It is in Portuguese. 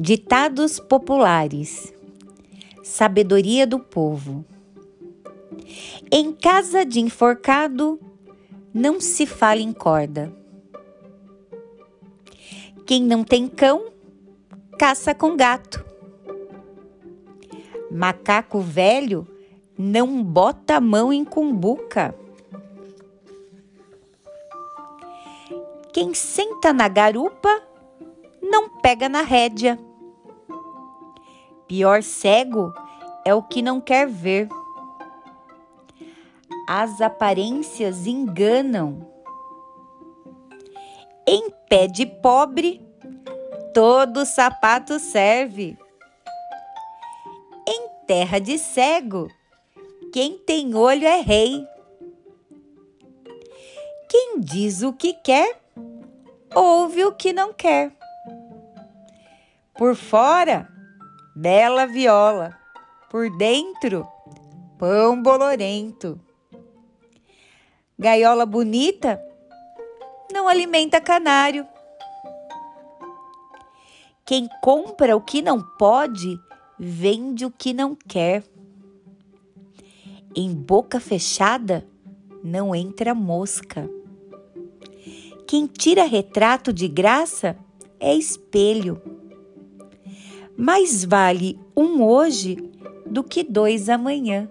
Ditados populares. Sabedoria do povo. Em casa de enforcado, não se fala em corda. Quem não tem cão, caça com gato. Macaco velho não bota a mão em cumbuca. Quem senta na garupa não pega na rédea. Pior cego é o que não quer ver. As aparências enganam. Em pé de pobre, todo sapato serve. Em terra de cego, quem tem olho é rei. Quem diz o que quer, ouve o que não quer. Por fora, bela viola, por dentro, pão bolorento. Gaiola bonita não alimenta canário. Quem compra o que não pode, vende o que não quer. Em boca fechada não entra mosca. Quem tira retrato de graça é espelho mais vale um hoje do que dois amanhã.